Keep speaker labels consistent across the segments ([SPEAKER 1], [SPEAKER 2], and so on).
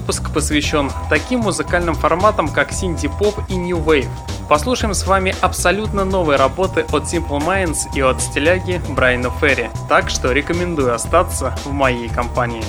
[SPEAKER 1] посвящен таким музыкальным форматам, как синти-поп и New Wave. Послушаем с вами абсолютно новые работы от Simple Minds и от стиляги Брайана Ферри, так что рекомендую остаться в моей компании.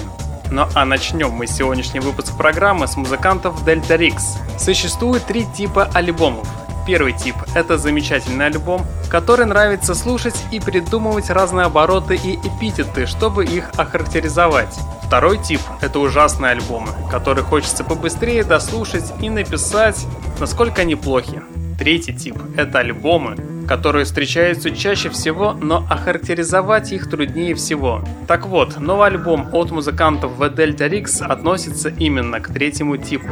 [SPEAKER 1] Ну а начнем мы сегодняшний выпуск программы с музыкантов Delta Rix. Существует три типа альбомов. Первый тип – это замечательный альбом, который нравится слушать и придумывать разные обороты и эпитеты, чтобы их охарактеризовать. Второй тип – это ужасные альбомы, которые хочется побыстрее дослушать и написать, насколько они плохи. Третий тип – это альбомы, которые встречаются чаще всего, но охарактеризовать их труднее всего. Так вот, новый альбом от музыкантов The Delta Rix относится именно к третьему типу.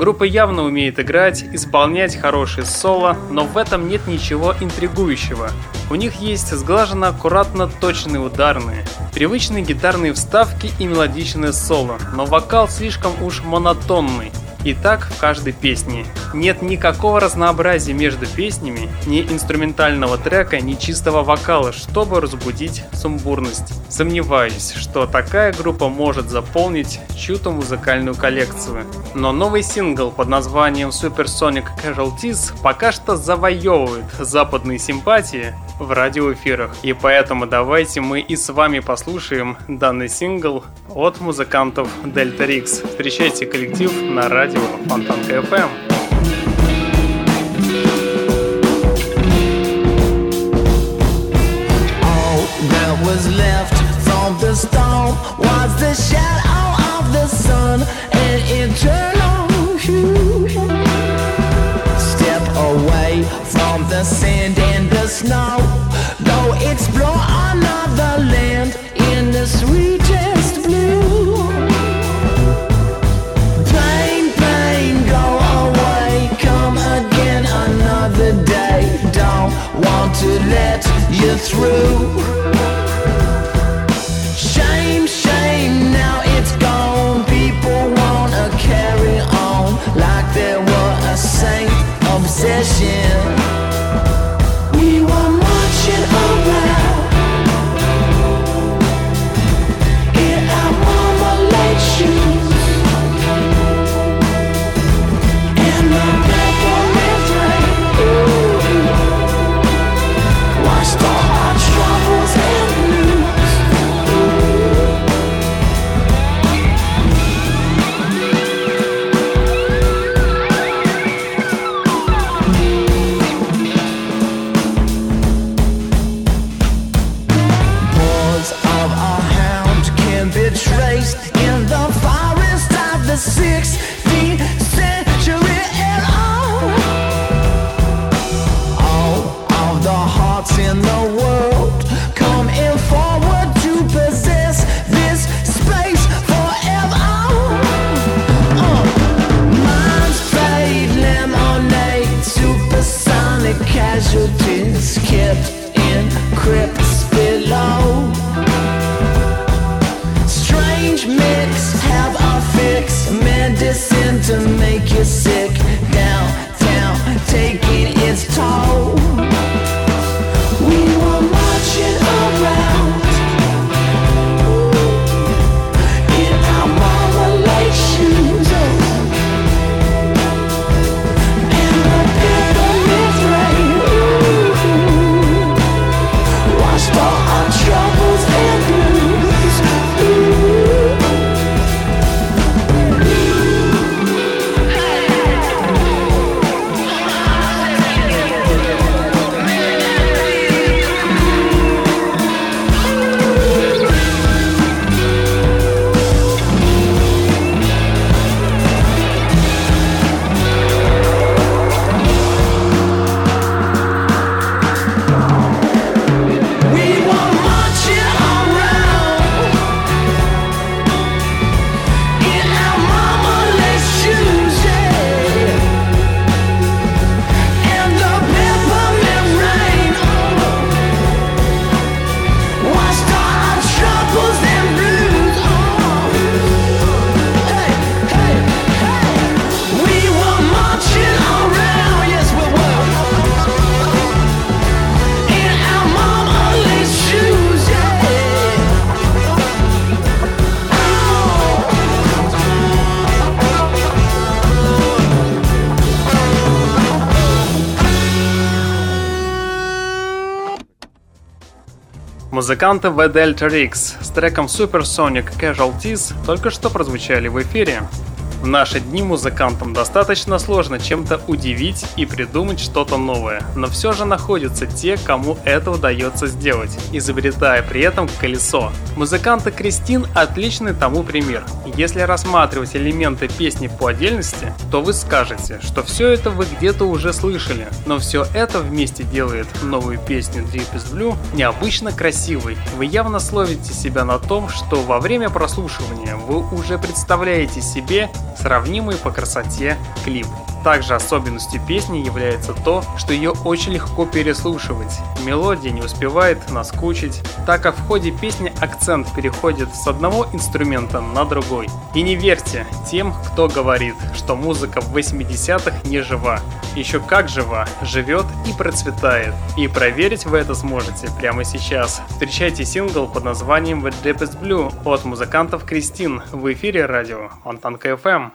[SPEAKER 1] Группа явно умеет играть, исполнять хорошие соло, но в этом нет ничего интригующего. У них есть сглаженно аккуратно точные ударные, привычные гитарные вставки и мелодичное соло, но вокал слишком уж монотонный, и так в каждой песне. Нет никакого разнообразия между песнями, ни инструментального трека, ни чистого вокала, чтобы разбудить сумбурность. Сомневаюсь, что такая группа может заполнить чью-то музыкальную коллекцию. Но новый сингл под названием Supersonic Casualties пока что завоевывает западные симпатии в радиоэфирах. И поэтому давайте мы и с вами послушаем данный сингл от музыкантов Delta Rix. Встречайте коллектив на радио Фонтанка FM.
[SPEAKER 2] All that was left from the storm was the shadow of the sun and eternal hue. Step away from the sand and the snow. Go explore You through. Shame, shame, now it's gone. People wanna carry on like there were a saint obsession.
[SPEAKER 1] Музыканты The Delta X с треком Supersonic Casualties только что прозвучали в эфире. В наши дни музыкантам достаточно сложно чем-то удивить и придумать что-то новое, но все же находятся те, кому это удается сделать, изобретая при этом колесо. Музыканты Кристин отличный тому пример. Если рассматривать элементы песни по отдельности, то вы скажете, что все это вы где-то уже слышали, но все это вместе делает новую песню Deepest Blue необычно красивой. Вы явно словите себя на том, что во время прослушивания вы уже представляете себе сравнимый по красоте клип. Также особенностью песни является то, что ее очень легко переслушивать. Мелодия не успевает наскучить, так как в ходе песни акцент переходит с одного инструмента на другой. И не верьте тем, кто говорит, что музыка в 80-х не жива. Еще как жива, живет и процветает. И проверить вы это сможете прямо сейчас. Встречайте сингл под названием The Deepest Blue от музыкантов Кристин в эфире радио Фонтанка FM.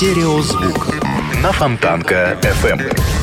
[SPEAKER 3] Стереозвук на Фонтанка FM.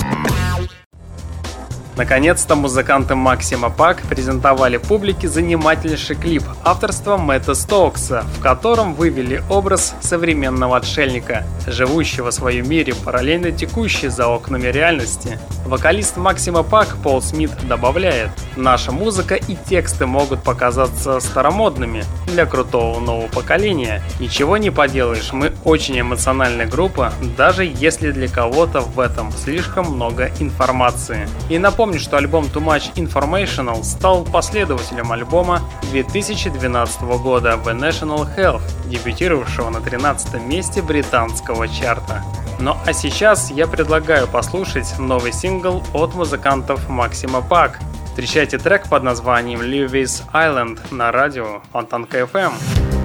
[SPEAKER 1] Наконец-то музыканты Максима Пак презентовали публике занимательнейший клип авторства Мэтта Стоукса, в котором вывели образ современного отшельника, живущего в своем мире, параллельно текущий за окнами реальности. Вокалист Максима Пак Пол Смит добавляет, «Наша музыка и тексты могут показаться старомодными для крутого нового поколения. Ничего не поделаешь, мы очень эмоциональная группа, даже если для кого-то в этом слишком много информации». И напомню, Напомню, что альбом Too Much Informational стал последователем альбома 2012 года The National Health, дебютировавшего на 13 месте британского чарта. Ну а сейчас я предлагаю послушать новый сингл от музыкантов Максима Пак. Встречайте трек под названием Lewis Island на радио Фонтанка FM.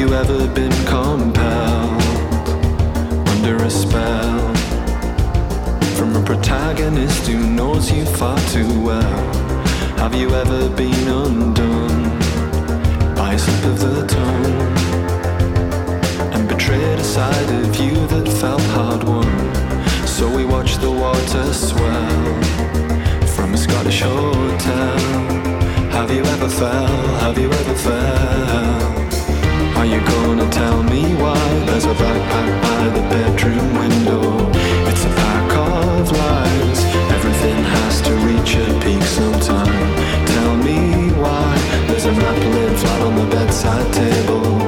[SPEAKER 4] You ever been compelled under a spell from a protagonist who knows you far too well? Have you ever been undone by a slip of the tongue and betrayed a side of you that felt hard won? So we watch the water swell from a Scottish hotel. Have you ever fell? Have you ever fell? Are you gonna tell me why there's a backpack by the bedroom window? It's a pack of lies. Everything has to reach a peak sometime. Tell me why there's a map laid flat on the bedside table.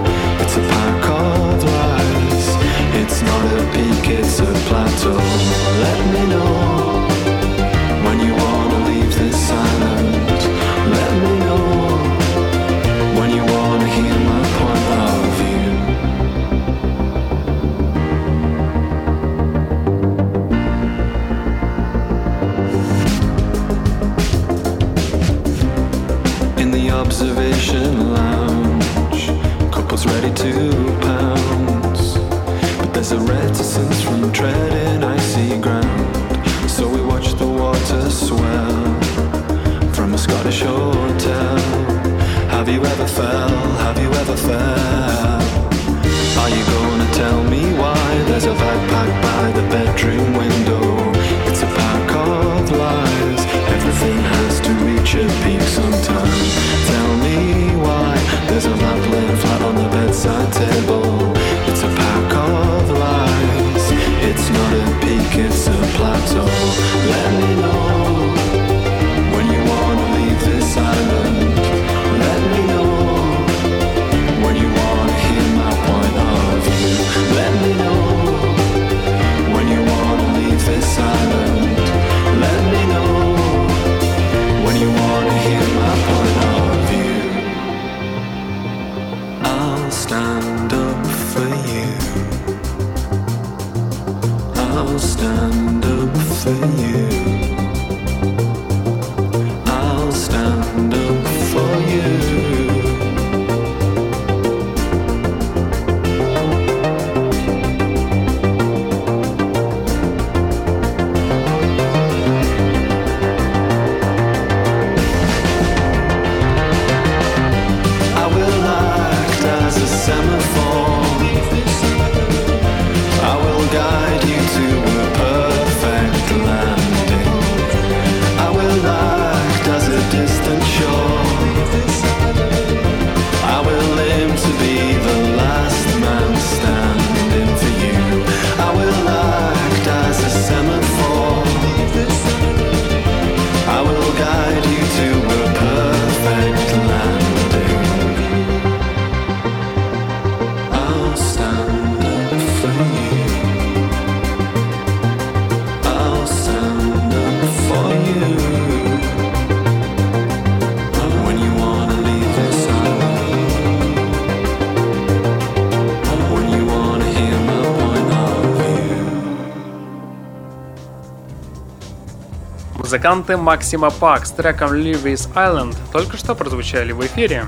[SPEAKER 1] Музыканты Максима Пак с треком Lewis Island только что прозвучали в эфире.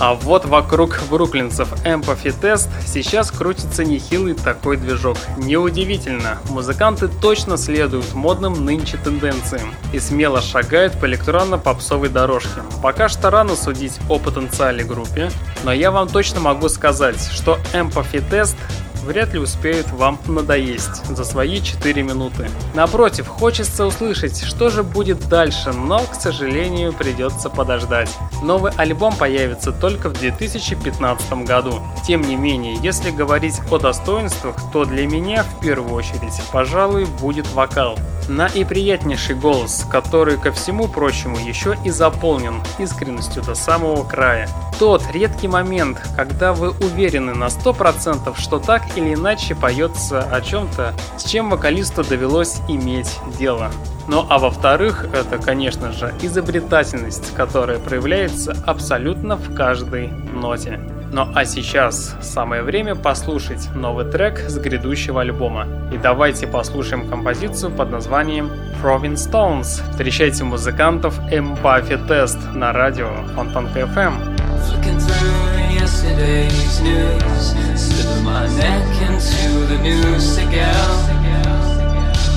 [SPEAKER 1] А вот вокруг бруклинцев Empathy Test сейчас крутится нехилый такой движок. Неудивительно, музыканты точно следуют модным нынче тенденциям и смело шагают по электронно-попсовой дорожке. Пока что рано судить о потенциале группе, но я вам точно могу сказать, что Empathy Test вряд ли успеют вам надоесть за свои 4 минуты. Напротив, хочется услышать, что же будет дальше, но, к сожалению, придется подождать. Новый альбом появится только в 2015 году. Тем не менее, если говорить о достоинствах, то для меня в первую очередь, пожалуй, будет вокал. На и приятнейший голос, который, ко всему прочему, еще и заполнен искренностью до самого края. Тот редкий момент, когда вы уверены на 100%, что так или иначе поется о чем-то, с чем вокалисту довелось иметь дело. Ну а во-вторых, это, конечно же, изобретательность, которая проявляется абсолютно в каждой ноте. Ну а сейчас самое время послушать новый трек с грядущего альбома. И давайте послушаем композицию под названием Proving Stones. Встречайте музыкантов Empathy Test на радио Фонтанка FM.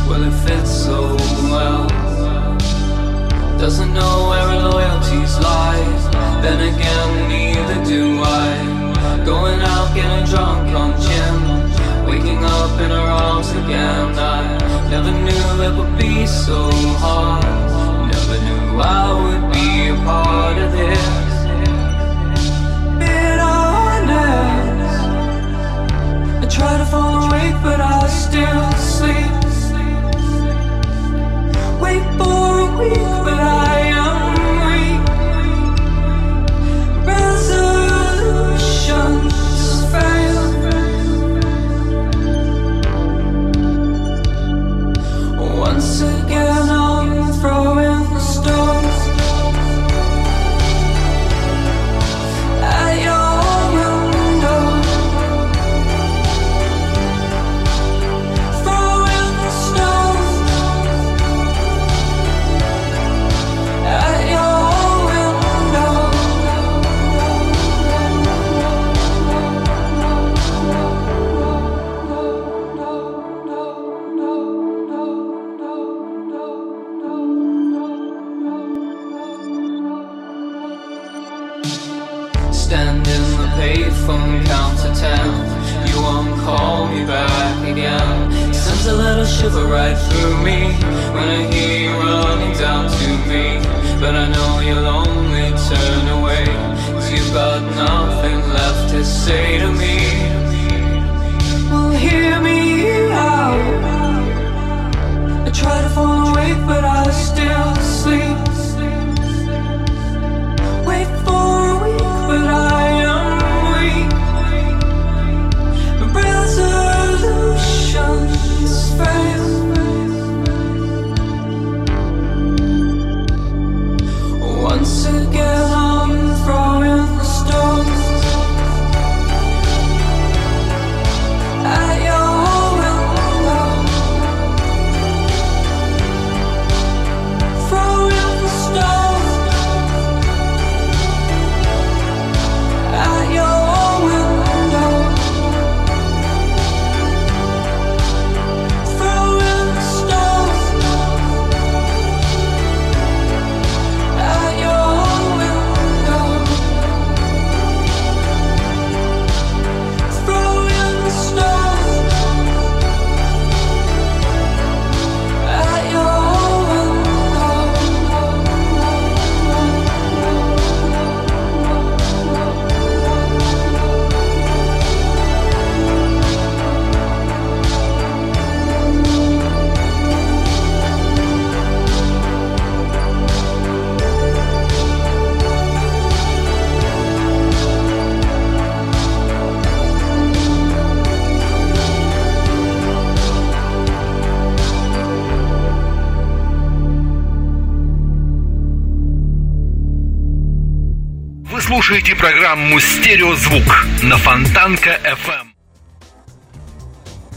[SPEAKER 5] Well, it fits so well. Doesn't know where her loyalties lie. Then again, neither do I. Going out, getting drunk on gin. Waking up in her arms again. I never knew it would be so hard. Never knew I would be a part of this. Bitterness. I try to fall awake, but I still sleep. Once again, I'm throwing shiver right through me when I hear you running down to me. But I know you'll only turn away. Cause you've got nothing left to say to me.
[SPEAKER 6] Слушаете программу «Стереозвук» на Фонтанка FM.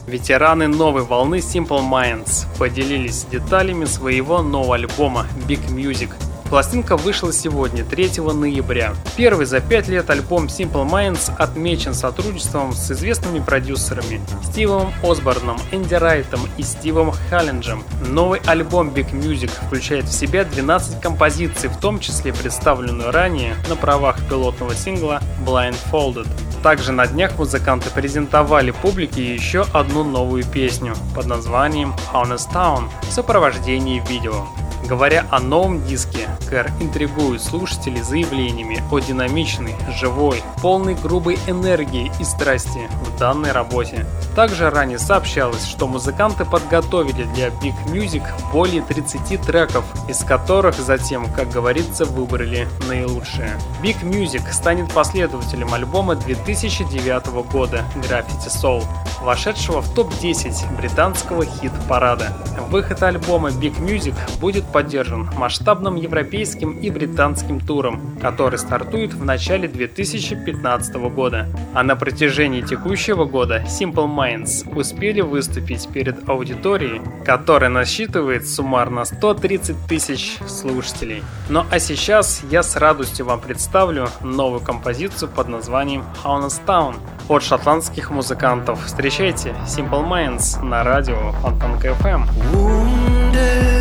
[SPEAKER 1] Ветераны новой волны Simple Minds поделились деталями своего нового альбома Big Music.
[SPEAKER 7] Пластинка вышла сегодня, 3 ноября. Первый за пять лет альбом Simple Minds отмечен сотрудничеством с известными продюсерами Стивом Осборном, Энди Райтом и Стивом Халлинджем. Новый альбом Big Music включает в себя 12 композиций, в том числе представленную ранее на правах пилотного сингла Blindfolded. Также на днях музыканты презентовали публике еще одну новую песню под названием Honest Town в сопровождении видео. Говоря о новом диске, Кэр интригует слушателей заявлениями о динамичной, живой, полной грубой энергии и страсти в данной работе. Также ранее сообщалось, что музыканты подготовили для Big Music более 30 треков, из которых затем, как говорится, выбрали наилучшие. Big Music станет последователем альбома 2009 года Graffiti Soul, вошедшего в топ-10 британского хит-парада. Выход альбома Big Music будет поддержан масштабным европейским и британским туром, который стартует в начале 2015 года. А на протяжении текущего года Simple Minds успели выступить перед аудиторией, которая насчитывает суммарно 130 тысяч слушателей. Ну а сейчас я с радостью вам представлю новую композицию под названием Town от шотландских музыкантов. Встречайте Simple Minds на радио Фонтанка FM.
[SPEAKER 1] Новая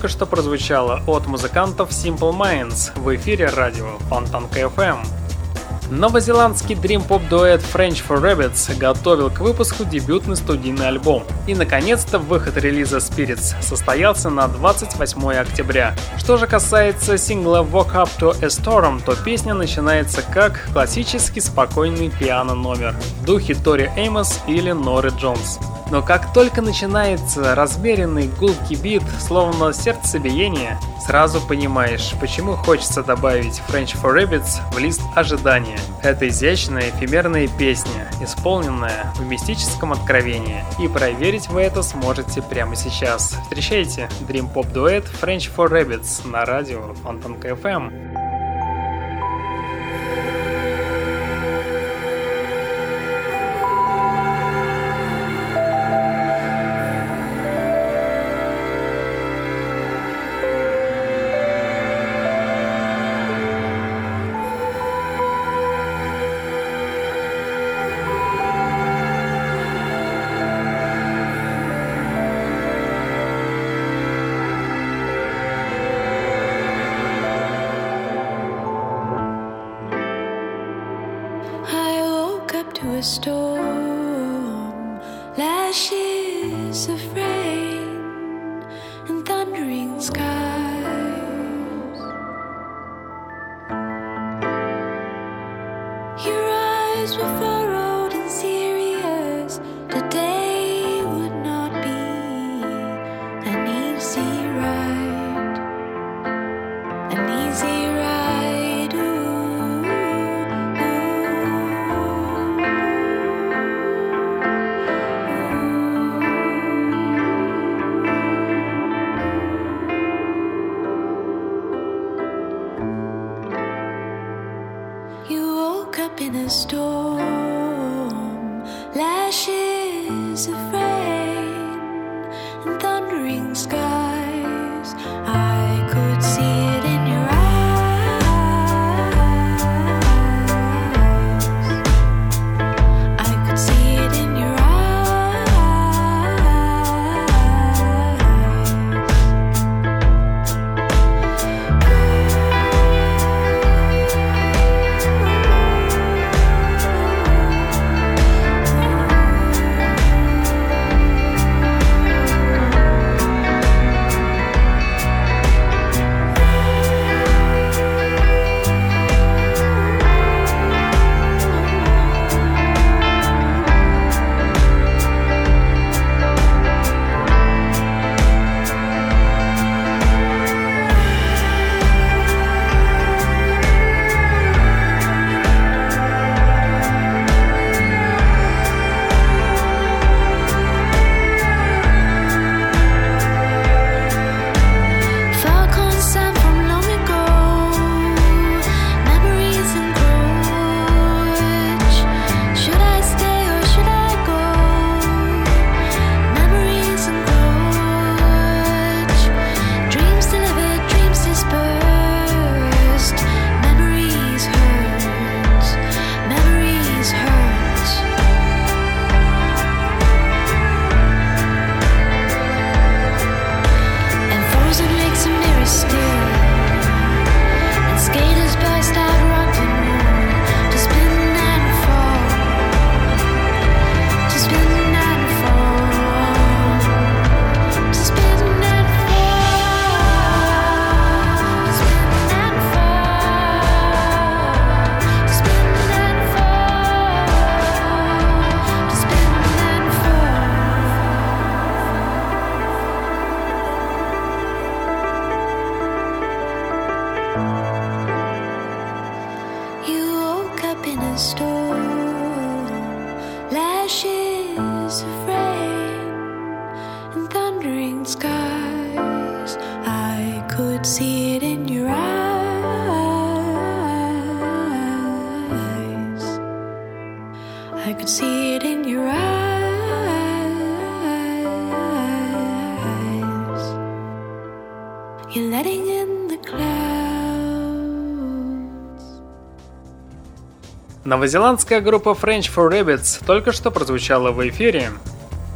[SPEAKER 1] только что прозвучала от музыкантов Simple Minds в эфире радио Фонтанка FM. Новозеландский дрим-поп дуэт French for Rabbits готовил к выпуску дебютный студийный альбом. И наконец-то выход релиза Spirits состоялся на 28 октября. Что же касается сингла Walk Up to a Storm, то песня начинается как классический спокойный пиано номер в духе Тори Эймос или Норы Джонс. Но как только начинается размеренный гулкий бит, словно сердцебиение, сразу понимаешь, почему хочется добавить French for Rabbits в лист ожидания. Это изящная эфемерная песня, исполненная в мистическом откровении. И проверить вы это сможете прямо сейчас. Встречайте Dream Pop дуэт French for Rabbits на радио Фонтанка FM. Новозеландская группа French for Rabbits только что прозвучала в эфире.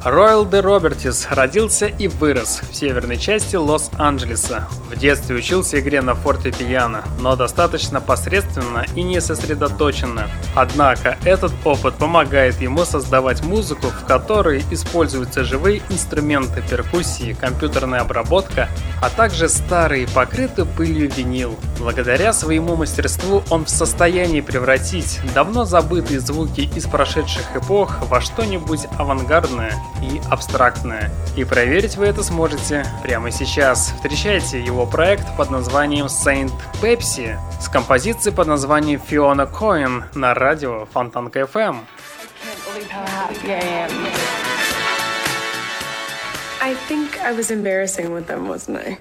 [SPEAKER 1] Ройл де Робертис родился и вырос в северной части Лос-Анджелеса. В детстве учился игре на фортепиано, но достаточно посредственно и не сосредоточенно. Однако этот опыт помогает ему создавать музыку, в которой используются живые инструменты перкуссии, компьютерная обработка, а также старый покрытый пылью винил. Благодаря своему мастерству он в состоянии превратить давно забытые звуки из прошедших эпох во что-нибудь авангардное и абстрактное. И проверить вы это сможете прямо сейчас. Встречайте его проект под названием Saint Pepsi с композицией под названием Fiona Coin на радио Фонтанка FM.
[SPEAKER 8] I think I was embarrassing with them, wasn't
[SPEAKER 2] I?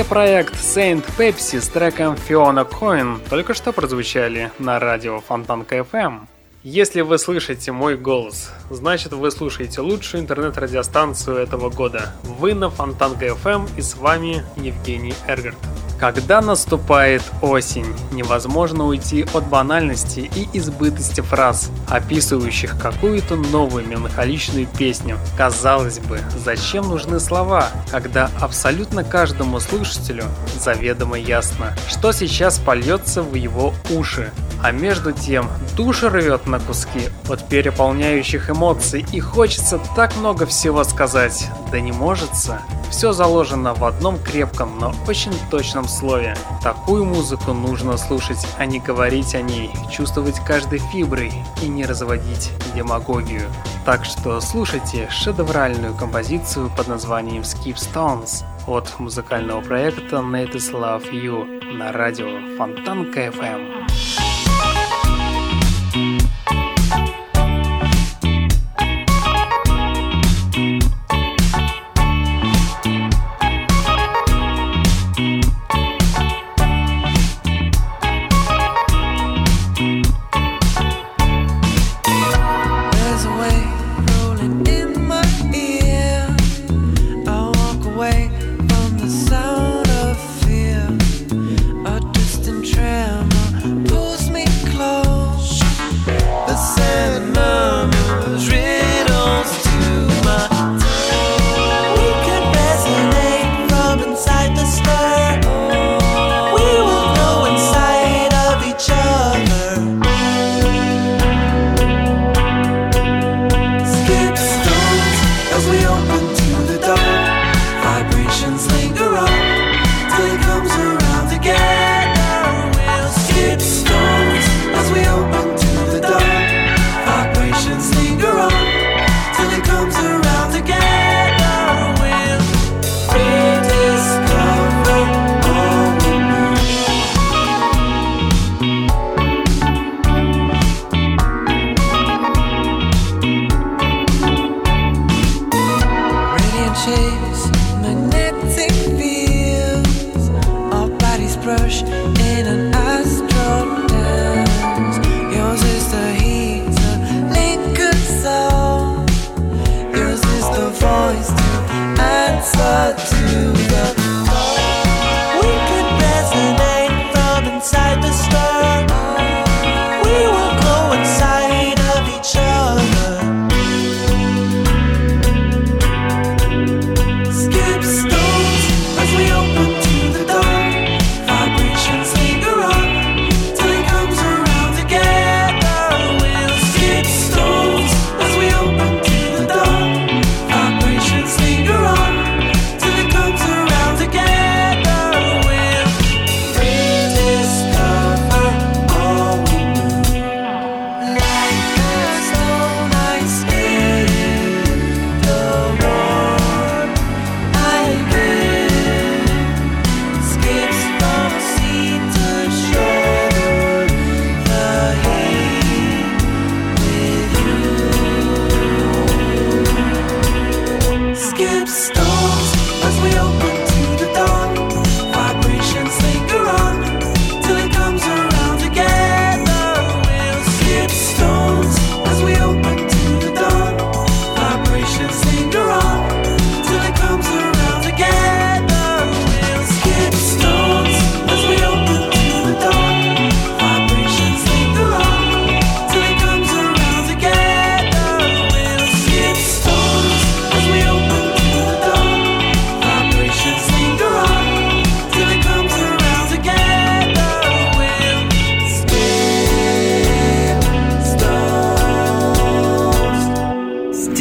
[SPEAKER 1] Музыкальный проект Saint Pepsi с треком Fiona Coin только что прозвучали на радио Фонтанка FM. Если вы слышите мой голос, значит вы слушаете лучшую интернет-радиостанцию этого года. Вы на Фонтанка FM и с вами Евгений Эргард.
[SPEAKER 7] Когда наступает осень, невозможно уйти от банальности и избытости фраз, описывающих какую-то новую меланхоличную песню. Казалось бы, зачем нужны слова, когда абсолютно каждому слушателю заведомо ясно, что сейчас польется в его уши. А между тем, душу рвет на куски от переполняющих эмоций и хочется так много всего сказать, да не можется. Все заложено в одном крепком, но очень точном слове. Такую музыку нужно слушать, а не говорить о ней, чувствовать каждой фиброй и не разводить демагогию. Так что слушайте шедевральную композицию под названием Skip Stones от музыкального проекта Natives Love You на радио Фонтанка FM.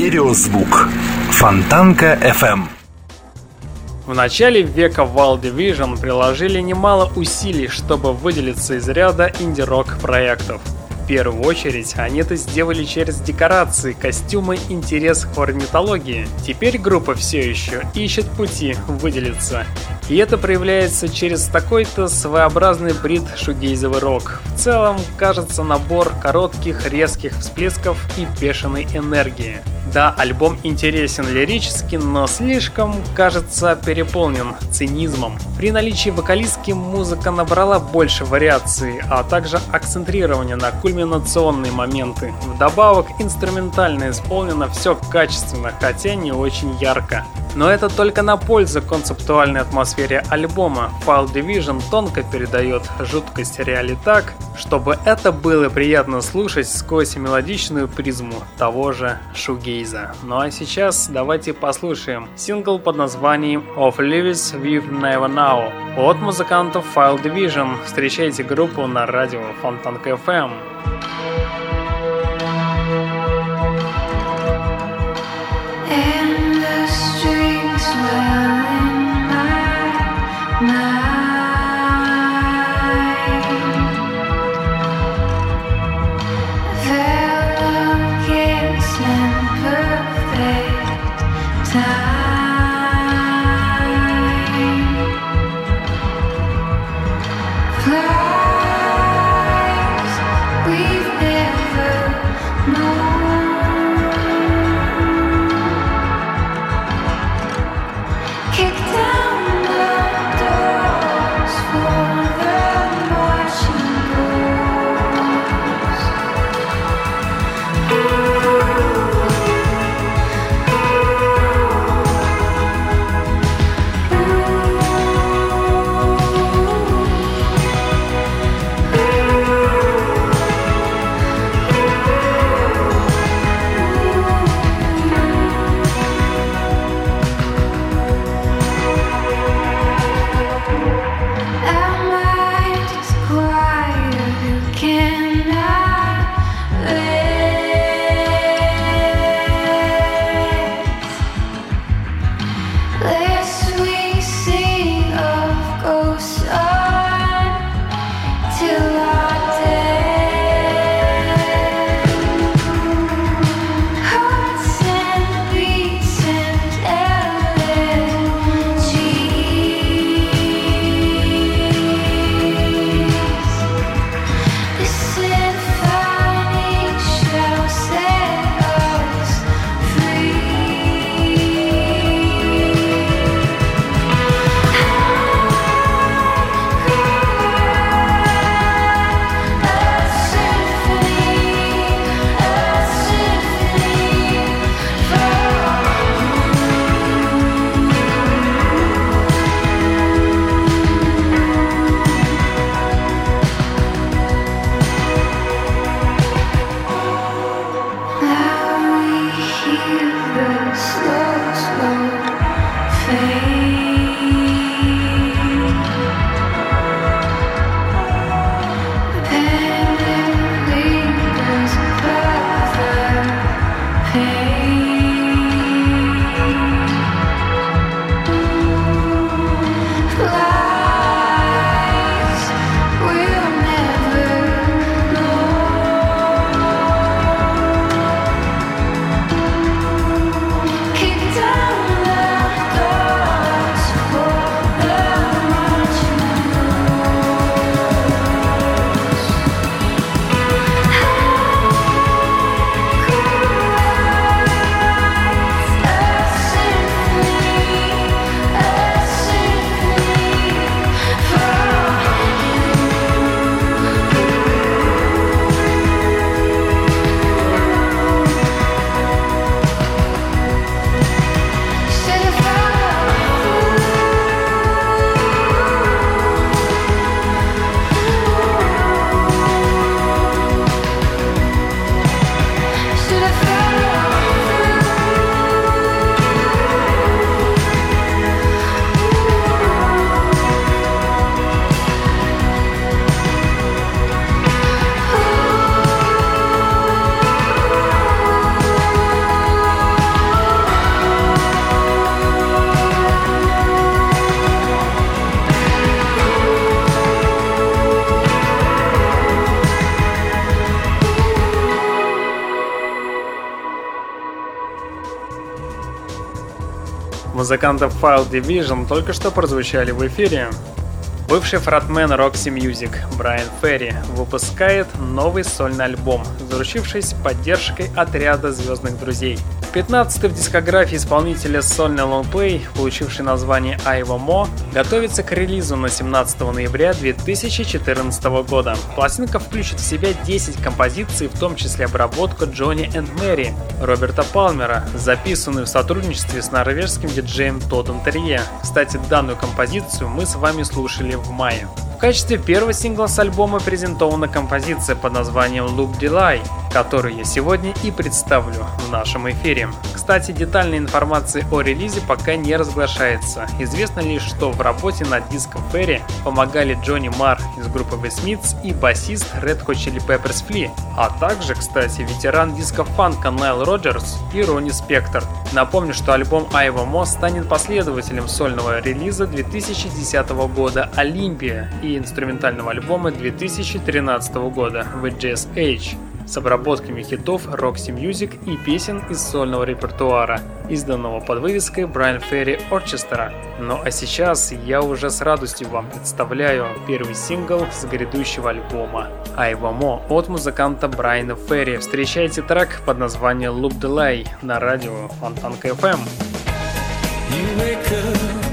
[SPEAKER 3] Стереозвук. Фонтанка FM.
[SPEAKER 7] В начале века Wild Division приложили немало усилий, чтобы выделиться из ряда инди-рок проектов. Первую очередь они это сделали через декорации, костюмы, интерес к орнитологии. Теперь группа все еще ищет пути выделиться. И это проявляется через такой-то своеобразный брит шугейзовый рок. В целом, кажется набор коротких, резких всплесков и бешеной энергии. Да, альбом интересен лирически, но слишком, кажется, переполнен цинизмом. При наличии вокалистки музыка набрала больше вариаций, а также акцентрирование на кульминационные моменты. Вдобавок, инструментально исполнено все качественно, хотя не очень ярко.
[SPEAKER 1] Но это только на пользу концептуальной атмосфере альбома. File Division тонко передает жуткость реали так, чтобы это было приятно слушать сквозь мелодичную призму того же шугейза. Ну а сейчас давайте послушаем сингл под названием Of Lives We've Never Know от музыкантов File Division. Встречайте группу на радио Фонтанка FM.
[SPEAKER 9] My
[SPEAKER 1] Музыкантов File Division только что прозвучали в эфире. Бывший фронтмен Roxy Music Брайан Ферри выпускает новый сольный альбом, заручившись поддержкой отряда звездных друзей. 15 в дискографии исполнителя сольный лонгплей, получивший название Айва Мо, готовится к релизу на 17 ноября 2014 года. Пластинка включит в себя 10 композиций, в том числе обработку Джонни энд Мэри Роберта Палмера, записанную в сотрудничестве с норвежским диджеем Тодом Терье. Кстати, данную композицию мы с вами слушали в мае. В качестве первого сингла с альбома презентована композиция под названием Loop Delay, которую я сегодня и представлю в нашем эфире. Кстати, детальной информации о релизе пока не разглашается. Известно лишь, что в работе над диском Ферри помогали Джонни Мар из группы The Smiths и басист Red Hot Chili Peppers Flea, а также, кстати, ветеран диска фанка Найл Роджерс и Ронни Спектор. Напомню, что альбом Айва Мо станет последователем сольного релиза 2010 года Олимпия и инструментального альбома 2013 года Age с обработками хитов Roxy Music и песен из сольного репертуара, изданного под вывеской Brian Ferry Orchestra. Ну а сейчас я уже с радостью вам представляю первый сингл с грядущего альбома «Айва Мо» от музыканта Брайана Ферри. Встречайте трек под названием Loop Delay на радио Фонтанка FM.
[SPEAKER 7] You wake up,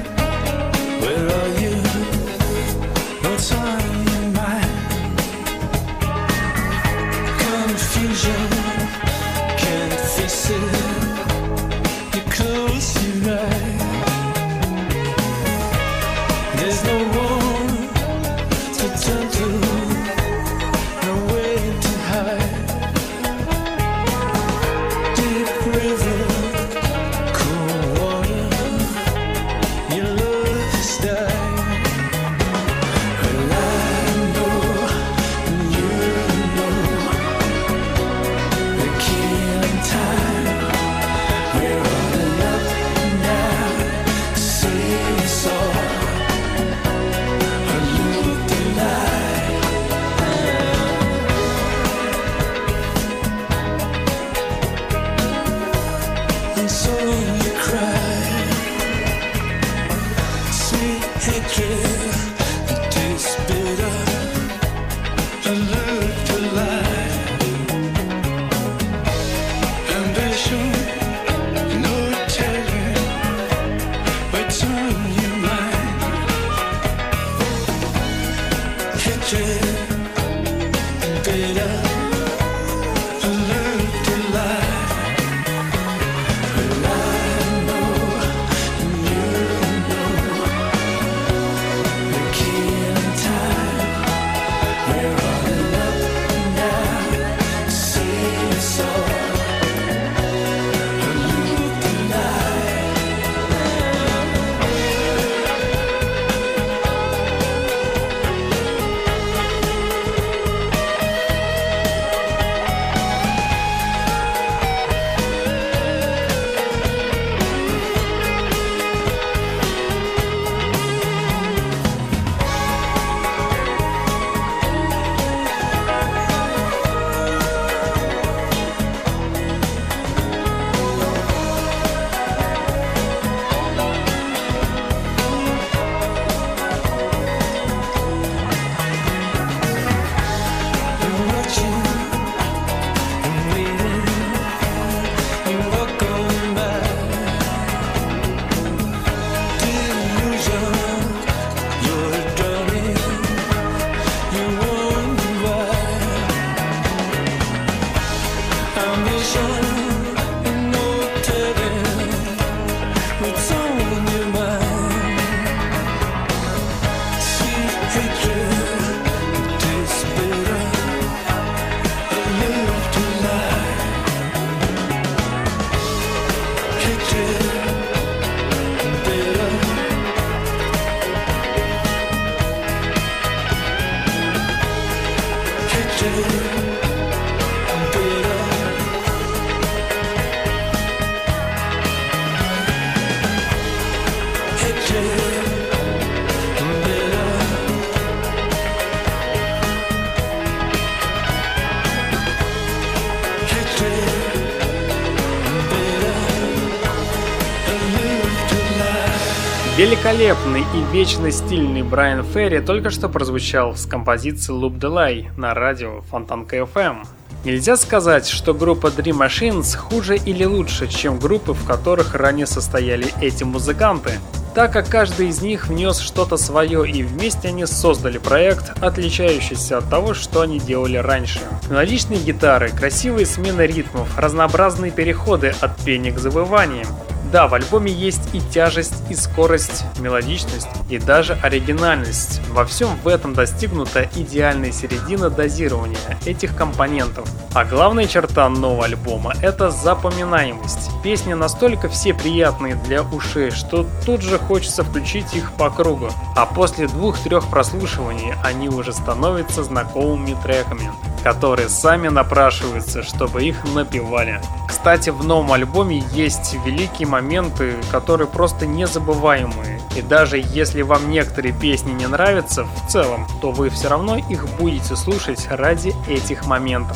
[SPEAKER 1] Великолепный и вечно стильный Брайан Ферри только что прозвучал с композицией Loop Delay на радио Фонтанка FM. Нельзя сказать, что группа Dream Machines хуже или лучше, чем группы, в которых ранее состояли эти музыканты, так как каждый из них внес что-то свое и вместе они создали проект, отличающийся от того, что они делали раньше. Мелодичные гитары, красивые смены ритмов, разнообразные переходы от пения к завываниям, да, в альбоме есть и тяжесть, и скорость, мелодичность, и даже оригинальность. Во всем в этом достигнута идеальная середина дозирования этих компонентов. А главная черта нового альбома – это запоминаемость. Песни настолько все приятные для ушей, что тут же хочется включить их по кругу. А после двух-трех прослушиваний они уже становятся знакомыми треками которые сами напрашиваются, чтобы их напевали. Кстати, в новом альбоме есть великие моменты, которые просто незабываемые. И даже если вам некоторые песни не нравятся в целом, то вы все равно их будете слушать ради этих моментов.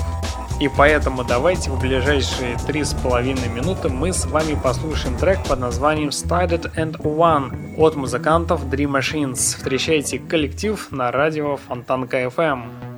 [SPEAKER 1] И поэтому давайте в ближайшие три с половиной минуты мы с вами послушаем трек под названием Started and One от музыкантов Dream Machines. Встречайте коллектив на радио Фонтанка FM.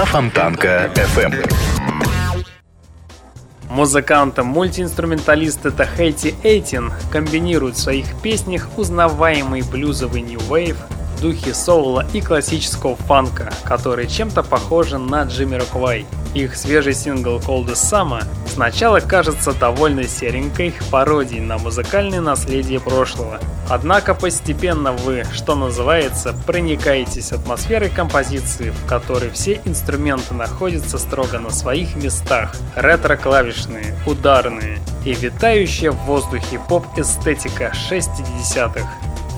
[SPEAKER 3] на Фонтанка FM.
[SPEAKER 10] Эм. Музыканты-мультиинструменталист это Хейти Эйтин комбинирует в своих песнях узнаваемый блюзовый нью вейв, духе соула и классического фанка, который чем-то похожи на Джимми Роквай. Их свежий сингл Cold Summer Сначала кажется довольно серенькой пародией на музыкальное наследие прошлого. Однако постепенно вы, что называется, проникаетесь атмосферой композиции, в которой все инструменты находятся строго на своих местах. Ретро-клавишные, ударные и витающая в воздухе поп-эстетика 60-х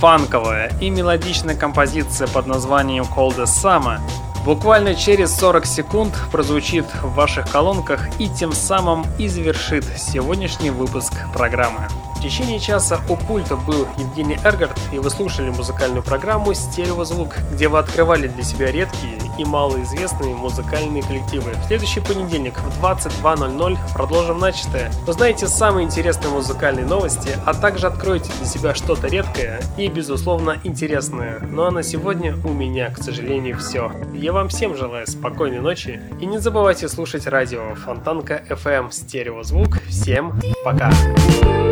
[SPEAKER 10] фанковая и мелодичная композиция под названием Cold Summer Буквально через 40 секунд прозвучит в ваших колонках и тем самым и завершит сегодняшний выпуск программы. В течение часа у пульта был Евгений Эргард, и вы слушали музыкальную программу «Стереозвук», где вы открывали для себя редкие и малоизвестные музыкальные коллективы. В следующий понедельник в 22.00 продолжим начатое. Узнаете самые интересные музыкальные новости, а также откроете для себя что-то редкое и, безусловно, интересное. Ну а на сегодня у меня, к сожалению, все. Я вам всем желаю спокойной ночи и не забывайте слушать радио Фонтанка FM эм. «Стереозвук». Всем пока!
[SPEAKER 11] Пока.